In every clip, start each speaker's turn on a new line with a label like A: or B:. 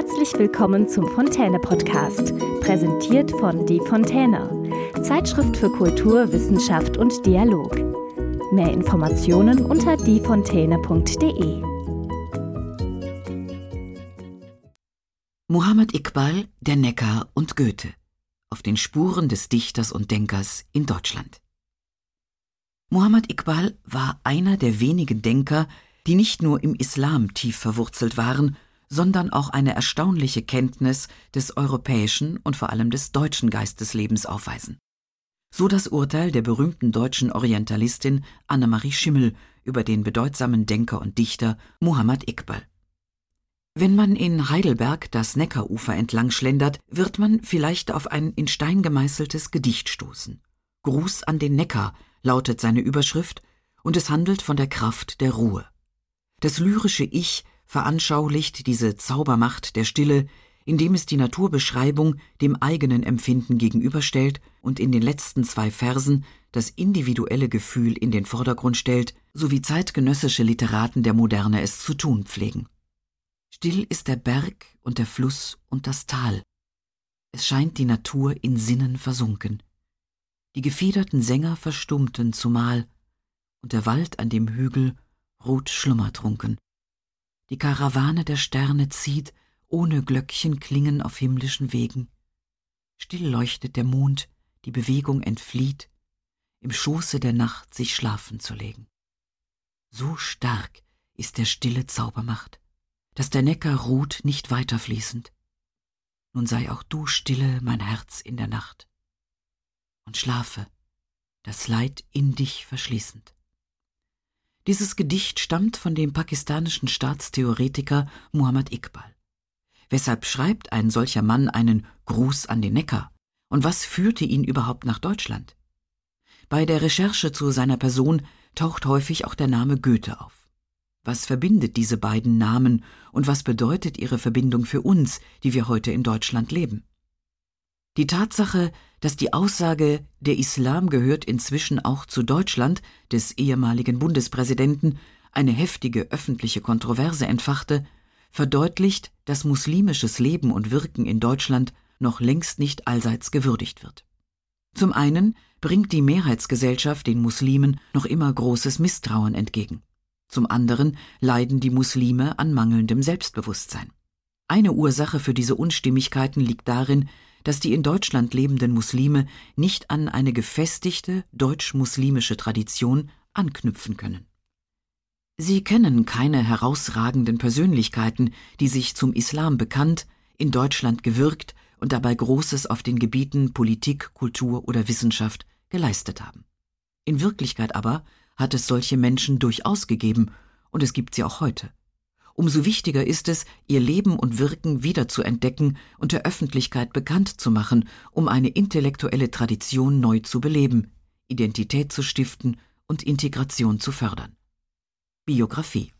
A: Herzlich willkommen zum Fontäne Podcast, präsentiert von Die Fontäne, Zeitschrift für Kultur, Wissenschaft und Dialog. Mehr Informationen unter diefontäne.de.
B: Muhammad Iqbal, der Neckar und Goethe. Auf den Spuren des Dichters und Denkers in Deutschland. Muhammad Iqbal war einer der wenigen Denker, die nicht nur im Islam tief verwurzelt waren, sondern auch eine erstaunliche Kenntnis des europäischen und vor allem des deutschen Geisteslebens aufweisen. So das Urteil der berühmten deutschen Orientalistin Annemarie Schimmel über den bedeutsamen Denker und Dichter Muhammad Iqbal. Wenn man in Heidelberg das Neckarufer entlang schlendert, wird man vielleicht auf ein in Stein gemeißeltes Gedicht stoßen. Gruß an den Neckar lautet seine Überschrift, und es handelt von der Kraft der Ruhe. Das lyrische Ich veranschaulicht diese Zaubermacht der Stille, indem es die Naturbeschreibung dem eigenen Empfinden gegenüberstellt und in den letzten zwei Versen das individuelle Gefühl in den Vordergrund stellt, so wie zeitgenössische Literaten der Moderne es zu tun pflegen. Still ist der Berg und der Fluss und das Tal. Es scheint die Natur in Sinnen versunken. Die gefiederten Sänger verstummten zumal, und der Wald an dem Hügel ruht schlummertrunken. Die Karawane der Sterne zieht, ohne Glöckchen klingen auf himmlischen Wegen. Still leuchtet der Mond, die Bewegung entflieht, im Schoße der Nacht sich schlafen zu legen. So stark ist der stille Zaubermacht, dass der Neckar ruht nicht weiterfließend. Nun sei auch du stille, mein Herz, in der Nacht, und schlafe, das Leid in dich verschließend. Dieses Gedicht stammt von dem pakistanischen Staatstheoretiker Muhammad Iqbal. Weshalb schreibt ein solcher Mann einen Gruß an den Neckar? Und was führte ihn überhaupt nach Deutschland? Bei der Recherche zu seiner Person taucht häufig auch der Name Goethe auf. Was verbindet diese beiden Namen und was bedeutet ihre Verbindung für uns, die wir heute in Deutschland leben? Die Tatsache, dass die Aussage, der Islam gehört inzwischen auch zu Deutschland, des ehemaligen Bundespräsidenten, eine heftige öffentliche Kontroverse entfachte, verdeutlicht, dass muslimisches Leben und Wirken in Deutschland noch längst nicht allseits gewürdigt wird. Zum einen bringt die Mehrheitsgesellschaft den Muslimen noch immer großes Misstrauen entgegen. Zum anderen leiden die Muslime an mangelndem Selbstbewusstsein. Eine Ursache für diese Unstimmigkeiten liegt darin, dass die in Deutschland lebenden Muslime nicht an eine gefestigte deutsch-muslimische Tradition anknüpfen können. Sie kennen keine herausragenden Persönlichkeiten, die sich zum Islam bekannt, in Deutschland gewirkt und dabei Großes auf den Gebieten Politik, Kultur oder Wissenschaft geleistet haben. In Wirklichkeit aber hat es solche Menschen durchaus gegeben, und es gibt sie auch heute. Umso wichtiger ist es, ihr Leben und Wirken wiederzuentdecken und der Öffentlichkeit bekannt zu machen, um eine intellektuelle Tradition neu zu beleben, Identität zu stiften und Integration zu fördern. Biografie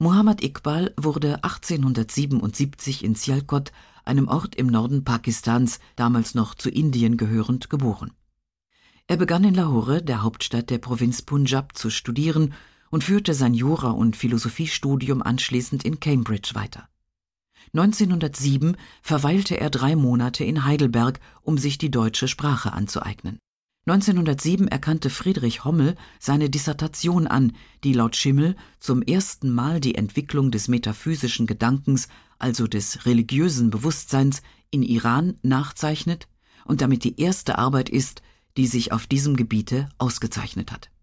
B: Muhammad Iqbal wurde 1877 in Sialkot, einem Ort im Norden Pakistans, damals noch zu Indien gehörend, geboren. Er begann in Lahore, der Hauptstadt der Provinz Punjab, zu studieren und führte sein Jura- und Philosophiestudium anschließend in Cambridge weiter. 1907 verweilte er drei Monate in Heidelberg, um sich die deutsche Sprache anzueignen. 1907 erkannte Friedrich Hommel seine Dissertation an, die laut Schimmel zum ersten Mal die Entwicklung des metaphysischen Gedankens, also des religiösen Bewusstseins, in Iran nachzeichnet und damit die erste Arbeit ist, die sich auf diesem Gebiete ausgezeichnet hat.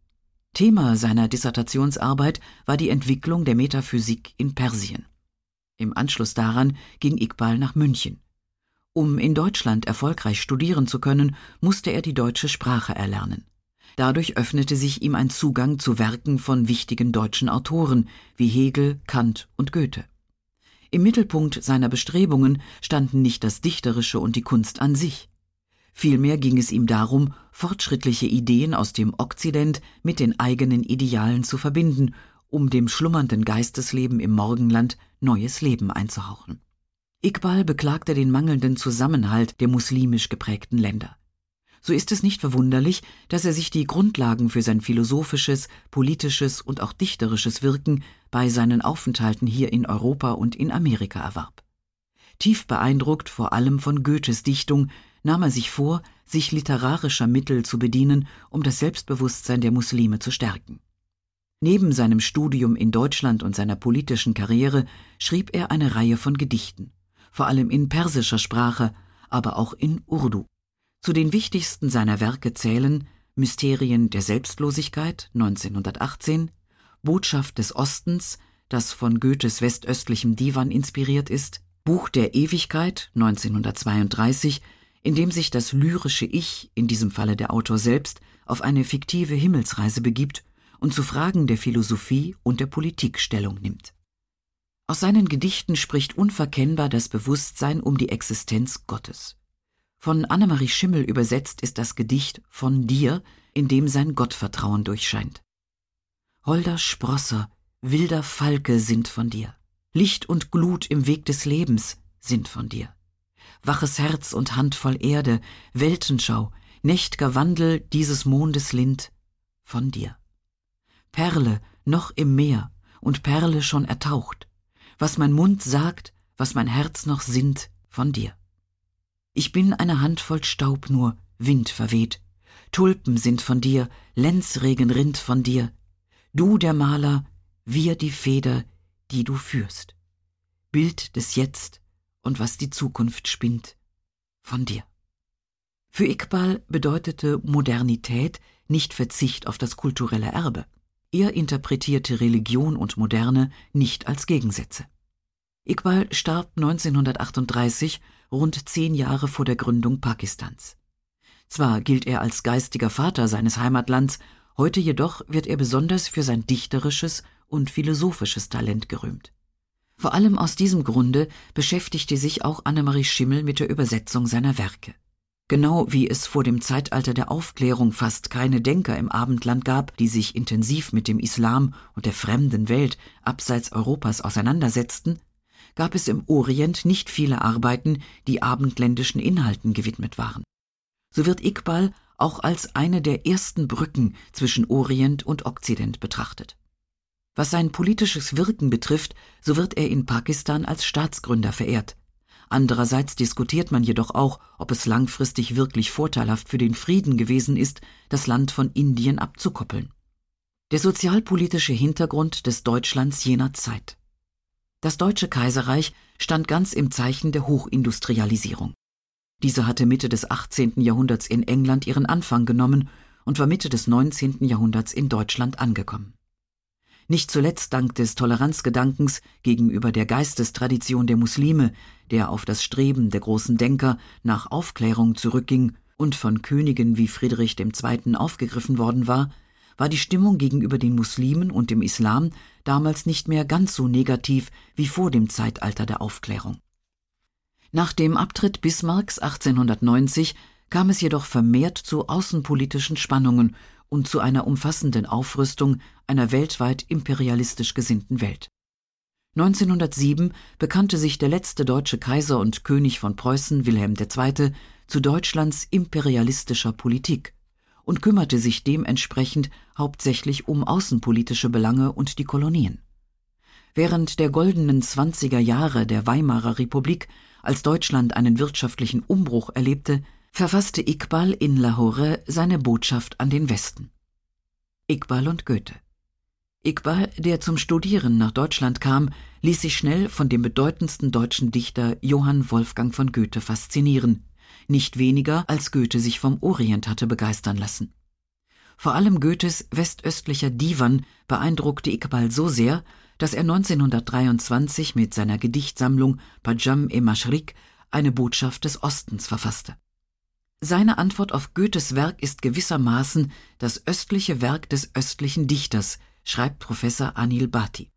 B: Thema seiner Dissertationsarbeit war die Entwicklung der Metaphysik in Persien. Im Anschluss daran ging Iqbal nach München. Um in Deutschland erfolgreich studieren zu können, musste er die deutsche Sprache erlernen. Dadurch öffnete sich ihm ein Zugang zu Werken von wichtigen deutschen Autoren wie Hegel, Kant und Goethe. Im Mittelpunkt seiner Bestrebungen standen nicht das Dichterische und die Kunst an sich. Vielmehr ging es ihm darum, fortschrittliche Ideen aus dem Okzident mit den eigenen Idealen zu verbinden, um dem schlummernden Geistesleben im Morgenland neues Leben einzuhauchen. Iqbal beklagte den mangelnden Zusammenhalt der muslimisch geprägten Länder. So ist es nicht verwunderlich, dass er sich die Grundlagen für sein philosophisches, politisches und auch dichterisches Wirken bei seinen Aufenthalten hier in Europa und in Amerika erwarb. Tief beeindruckt vor allem von Goethes Dichtung nahm er sich vor, sich literarischer Mittel zu bedienen, um das Selbstbewusstsein der Muslime zu stärken. Neben seinem Studium in Deutschland und seiner politischen Karriere schrieb er eine Reihe von Gedichten, vor allem in persischer Sprache, aber auch in Urdu. Zu den wichtigsten seiner Werke zählen Mysterien der Selbstlosigkeit 1918, Botschaft des Ostens, das von Goethes westöstlichem Divan inspiriert ist, Buch der Ewigkeit 1932, in dem sich das lyrische Ich, in diesem Falle der Autor selbst, auf eine fiktive Himmelsreise begibt und zu Fragen der Philosophie und der Politik Stellung nimmt. Aus seinen Gedichten spricht unverkennbar das Bewusstsein um die Existenz Gottes. Von Annemarie Schimmel übersetzt ist das Gedicht Von dir, in dem sein Gottvertrauen durchscheint. Holder Sprosser, wilder Falke sind von dir. Licht und Glut im Weg des Lebens sind von dir waches Herz und Hand voll Erde, Weltenschau, nächt'ger Wandel dieses Mondes Lind, von dir. Perle noch im Meer und Perle schon ertaucht, was mein Mund sagt, was mein Herz noch sinnt, von dir. Ich bin eine Handvoll Staub nur, Wind verweht, Tulpen sind von dir, Lenzregen rinnt von dir, du der Maler, wir die Feder, die du führst. Bild des Jetzt, und was die Zukunft spinnt, von dir. Für Iqbal bedeutete Modernität nicht Verzicht auf das kulturelle Erbe. Er interpretierte Religion und Moderne nicht als Gegensätze. Iqbal starb 1938, rund zehn Jahre vor der Gründung Pakistans. Zwar gilt er als geistiger Vater seines Heimatlands, heute jedoch wird er besonders für sein dichterisches und philosophisches Talent gerühmt. Vor allem aus diesem Grunde beschäftigte sich auch Annemarie Schimmel mit der Übersetzung seiner Werke. Genau wie es vor dem Zeitalter der Aufklärung fast keine Denker im Abendland gab, die sich intensiv mit dem Islam und der fremden Welt abseits Europas auseinandersetzten, gab es im Orient nicht viele Arbeiten, die abendländischen Inhalten gewidmet waren. So wird Iqbal auch als eine der ersten Brücken zwischen Orient und Okzident betrachtet. Was sein politisches Wirken betrifft, so wird er in Pakistan als Staatsgründer verehrt. Andererseits diskutiert man jedoch auch, ob es langfristig wirklich vorteilhaft für den Frieden gewesen ist, das Land von Indien abzukoppeln. Der sozialpolitische Hintergrund des Deutschlands jener Zeit. Das Deutsche Kaiserreich stand ganz im Zeichen der Hochindustrialisierung. Diese hatte Mitte des 18. Jahrhunderts in England ihren Anfang genommen und war Mitte des 19. Jahrhunderts in Deutschland angekommen nicht zuletzt dank des Toleranzgedankens gegenüber der Geistestradition der Muslime, der auf das Streben der großen Denker nach Aufklärung zurückging und von Königen wie Friedrich II. aufgegriffen worden war, war die Stimmung gegenüber den Muslimen und dem Islam damals nicht mehr ganz so negativ wie vor dem Zeitalter der Aufklärung. Nach dem Abtritt Bismarcks 1890 kam es jedoch vermehrt zu außenpolitischen Spannungen und zu einer umfassenden Aufrüstung einer weltweit imperialistisch gesinnten Welt. 1907 bekannte sich der letzte deutsche Kaiser und König von Preußen Wilhelm II. zu Deutschlands imperialistischer Politik und kümmerte sich dementsprechend hauptsächlich um außenpolitische Belange und die Kolonien. Während der goldenen Zwanziger Jahre der Weimarer Republik, als Deutschland einen wirtschaftlichen Umbruch erlebte, verfasste Iqbal in Lahore seine Botschaft an den Westen. Iqbal und Goethe. Iqbal, der zum Studieren nach Deutschland kam, ließ sich schnell von dem bedeutendsten deutschen Dichter Johann Wolfgang von Goethe faszinieren, nicht weniger als Goethe sich vom Orient hatte begeistern lassen. Vor allem Goethes westöstlicher Divan beeindruckte Iqbal so sehr, dass er 1923 mit seiner Gedichtsammlung Pajam e Mashrik eine Botschaft des Ostens verfasste. Seine Antwort auf Goethes Werk ist gewissermaßen das östliche Werk des östlichen Dichters, schreibt Professor Anil Bhatti.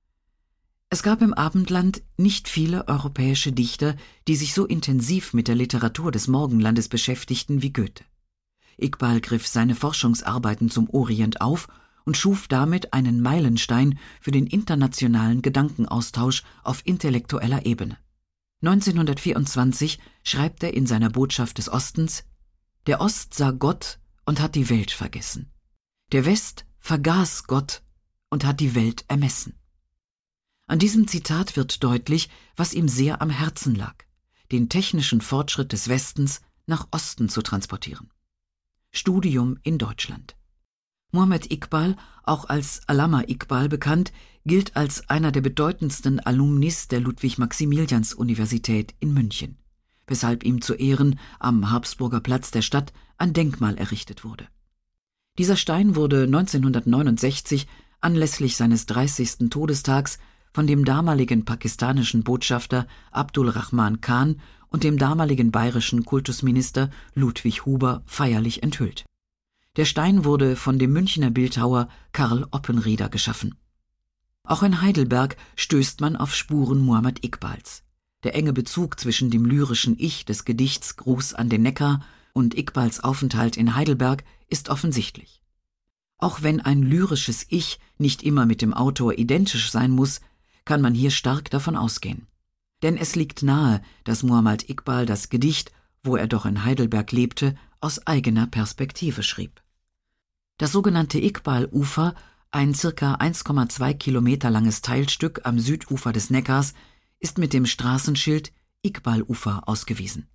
B: Es gab im Abendland nicht viele europäische Dichter, die sich so intensiv mit der Literatur des Morgenlandes beschäftigten wie Goethe. Iqbal griff seine Forschungsarbeiten zum Orient auf und schuf damit einen Meilenstein für den internationalen Gedankenaustausch auf intellektueller Ebene. 1924 schreibt er in seiner Botschaft des Ostens der Ost sah Gott und hat die Welt vergessen. Der West vergaß Gott und hat die Welt ermessen. An diesem Zitat wird deutlich, was ihm sehr am Herzen lag. den technischen Fortschritt des Westens nach Osten zu transportieren. Studium in Deutschland. Mohammed Iqbal, auch als Alama Iqbal bekannt, gilt als einer der bedeutendsten Alumnis der Ludwig-Maximilians-Universität in München, weshalb ihm zu Ehren am Habsburger Platz der Stadt ein Denkmal errichtet wurde. Dieser Stein wurde 1969 anlässlich seines 30. Todestags von dem damaligen pakistanischen Botschafter Abdul Rahman Khan und dem damaligen bayerischen Kultusminister Ludwig Huber feierlich enthüllt. Der Stein wurde von dem Münchner Bildhauer Karl Oppenrieder geschaffen. Auch in Heidelberg stößt man auf Spuren Muhammad Iqbals. Der enge Bezug zwischen dem lyrischen Ich des Gedichts Gruß an den Neckar und Iqbals Aufenthalt in Heidelberg ist offensichtlich. Auch wenn ein lyrisches Ich nicht immer mit dem Autor identisch sein muss, kann man hier stark davon ausgehen. Denn es liegt nahe, dass Muhammad Iqbal das Gedicht, wo er doch in Heidelberg lebte, aus eigener Perspektive schrieb. Das sogenannte Iqbal-Ufer, ein circa 1,2 Kilometer langes Teilstück am Südufer des Neckars, ist mit dem Straßenschild Iqbal-Ufer ausgewiesen.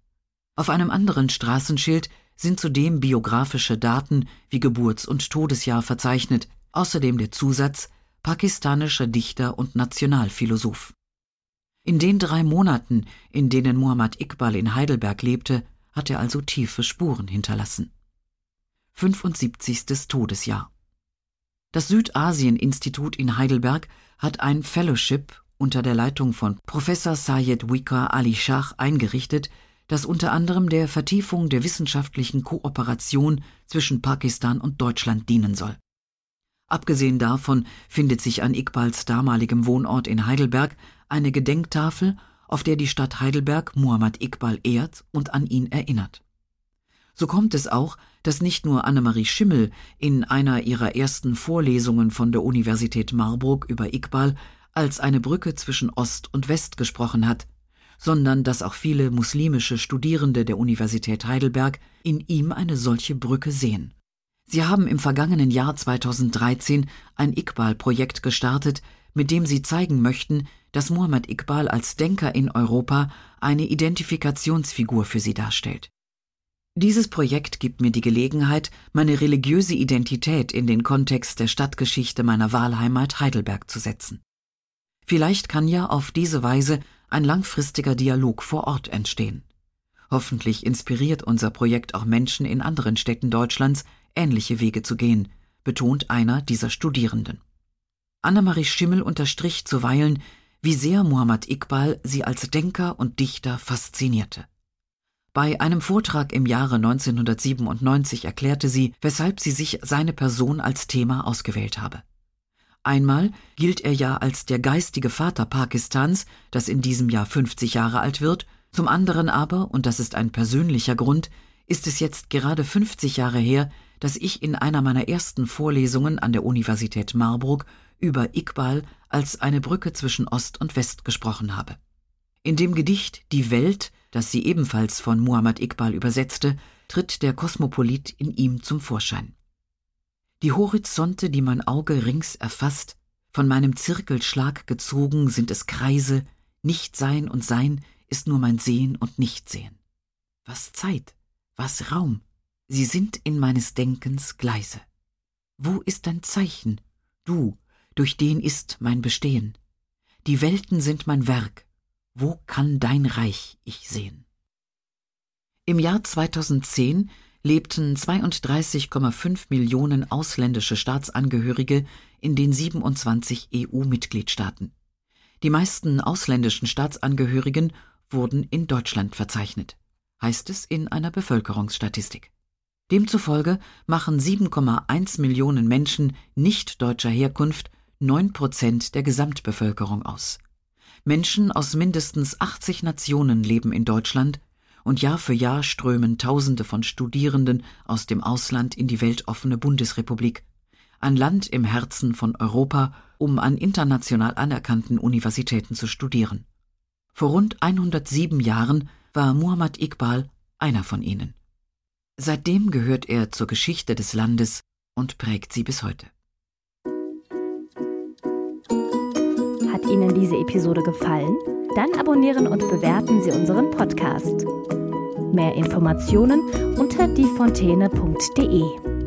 B: Auf einem anderen Straßenschild sind zudem biografische Daten wie Geburts- und Todesjahr verzeichnet, außerdem der Zusatz pakistanischer Dichter und Nationalphilosoph. In den drei Monaten, in denen Muhammad Iqbal in Heidelberg lebte, hat er also tiefe Spuren hinterlassen. 75. Todesjahr. Das Südasien-Institut in Heidelberg hat ein Fellowship unter der Leitung von Professor Sayed Wika Ali Shah eingerichtet, das unter anderem der Vertiefung der wissenschaftlichen Kooperation zwischen Pakistan und Deutschland dienen soll. Abgesehen davon findet sich an Iqbals damaligem Wohnort in Heidelberg eine Gedenktafel, auf der die Stadt Heidelberg Muhammad Iqbal ehrt und an ihn erinnert. So kommt es auch, dass nicht nur Annemarie Schimmel in einer ihrer ersten Vorlesungen von der Universität Marburg über Iqbal als eine Brücke zwischen Ost und West gesprochen hat, sondern dass auch viele muslimische Studierende der Universität Heidelberg in ihm eine solche Brücke sehen. Sie haben im vergangenen Jahr 2013 ein Iqbal-Projekt gestartet, mit dem sie zeigen möchten, dass Muhammad Iqbal als Denker in Europa eine Identifikationsfigur für sie darstellt. Dieses Projekt gibt mir die Gelegenheit, meine religiöse Identität in den Kontext der Stadtgeschichte meiner Wahlheimat Heidelberg zu setzen. Vielleicht kann ja auf diese Weise ein langfristiger Dialog vor Ort entstehen. Hoffentlich inspiriert unser Projekt auch Menschen in anderen Städten Deutschlands, ähnliche Wege zu gehen, betont einer dieser Studierenden. Annemarie Schimmel unterstrich zuweilen, wie sehr Muhammad Iqbal sie als Denker und Dichter faszinierte. Bei einem Vortrag im Jahre 1997 erklärte sie, weshalb sie sich seine Person als Thema ausgewählt habe. Einmal gilt er ja als der geistige Vater Pakistans, das in diesem Jahr 50 Jahre alt wird, zum anderen aber, und das ist ein persönlicher Grund, ist es jetzt gerade 50 Jahre her, dass ich in einer meiner ersten Vorlesungen an der Universität Marburg über Iqbal als eine Brücke zwischen Ost und West gesprochen habe. In dem Gedicht Die Welt, das sie ebenfalls von Muhammad Iqbal übersetzte, tritt der Kosmopolit in ihm zum Vorschein. Die Horizonte, die mein Auge rings erfasst, von meinem Zirkelschlag gezogen sind es Kreise, nicht Sein und Sein ist nur mein Sehen und Nichtsehen. Was Zeit, was Raum, Sie sind in meines Denkens Gleise. Wo ist dein Zeichen, du, durch den ist mein Bestehen? Die Welten sind mein Werk, wo kann dein Reich ich sehen? Im Jahr 2010 lebten 32,5 Millionen ausländische Staatsangehörige in den 27 EU-Mitgliedstaaten. Die meisten ausländischen Staatsangehörigen wurden in Deutschland verzeichnet, heißt es in einer Bevölkerungsstatistik. Demzufolge machen 7,1 Millionen Menschen nicht deutscher Herkunft 9 Prozent der Gesamtbevölkerung aus. Menschen aus mindestens 80 Nationen leben in Deutschland und Jahr für Jahr strömen Tausende von Studierenden aus dem Ausland in die weltoffene Bundesrepublik, ein Land im Herzen von Europa, um an international anerkannten Universitäten zu studieren. Vor rund 107 Jahren war Muhammad Iqbal einer von ihnen. Seitdem gehört er zur Geschichte des Landes und prägt sie bis heute.
A: Hat Ihnen diese Episode gefallen? Dann abonnieren und bewerten Sie unseren Podcast. Mehr Informationen unter diefontäne.de.